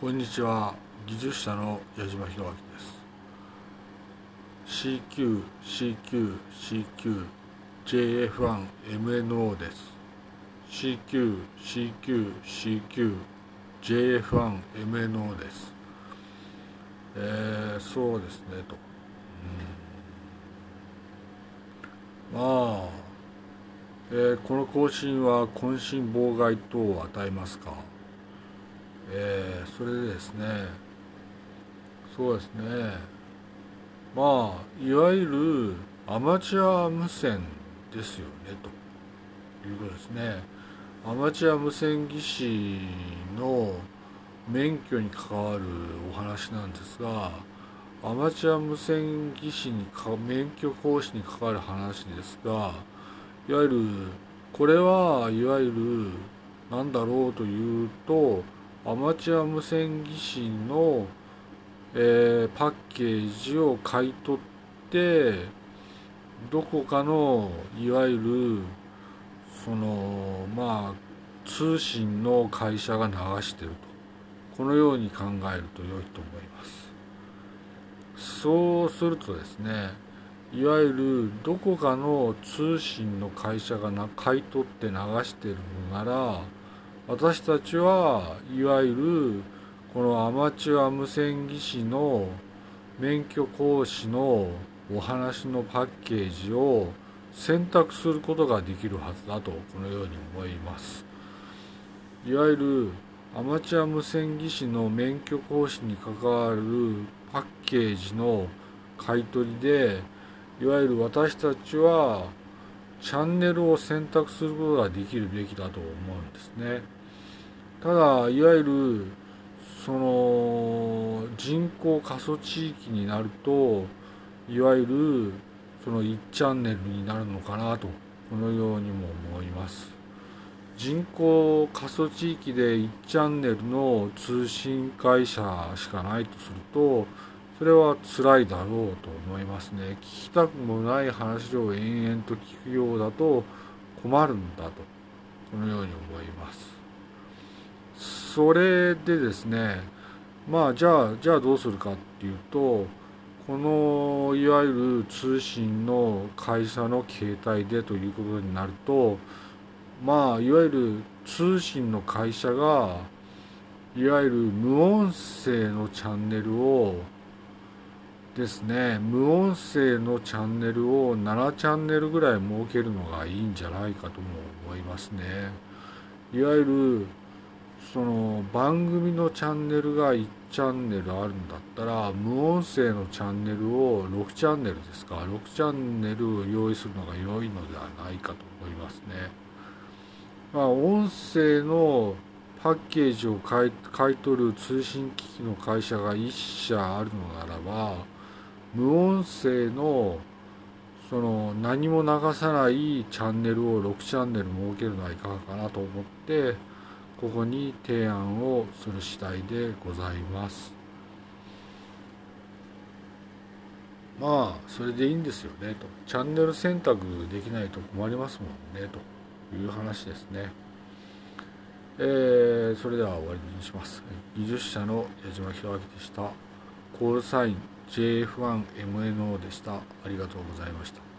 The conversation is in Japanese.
こんにちは。技術者の矢島博明です。CQCQCQJF1MNO です。CQCQCQJF1MNO です。えー、そうですねと、うん、まあ、えー、この更新は渾身妨害等を与えますか？えー、それでですねそうですね。まあいわゆるアマチュア無線ですよねということですね。アマチュア無線技師の免許に関わるお話なんですがアマチュア無線技師にか免許講師に関わる話ですがいわゆるこれはいわゆるなんだろうというとアマチュア無線技師の、えー、パッケージを買い取ってどこかのいわゆるそのまあ通信の会社が流してると。このように考えると良いと思います。そうするとですねいわゆるどこかの通信の会社がな買い取って流してるのなら私たちはいわゆるこのアマチュア無線技師の免許講師のお話のパッケージを選択することができるはずだとこのように思いますいわゆるアマチュア無線技師の免許講師に関わるパッケージの買い取りでいわゆる私たちはチャンネルを選択することができるべきだと思うんですね。ただいわゆるその人口過疎地域になるといわゆるその1チャンネルになるのかなとこのようにも思います。人口過疎地域で1チャンネルの通信会社しかないとするとそれは辛いだろうと思いますね。聞きたくもない話を延々と聞くようだと困るんだとこのように思います。それでですねまあじゃあじゃあどうするかっていうとこのいわゆる通信の会社の携帯でということになるとまあいわゆる通信の会社がいわゆる無音声のチャンネルをですね無音声のチャンネルを7チャンネルぐらい設けるのがいいんじゃないかとも思いますね。いわゆるその番組のチャンネルが1チャンネルあるんだったら無音声のチャンネルを6チャンネルですか6チャンネルを用意するのが良いのではないかと思いますね。まあ、音声のパッケージを買い取る通信機器の会社が1社あるのならば無音声のその何も流さないチャンネルを6チャンネル設けるのはいかがかなと思ってここに提案をする次第でございます。まあそれでいいんですよねと。チャンネル選択できないと困りますもんねという話ですね。えー、それでは終わりにします。技術者の矢島弘明でした。コールサイン JF1MNO でした。ありがとうございました。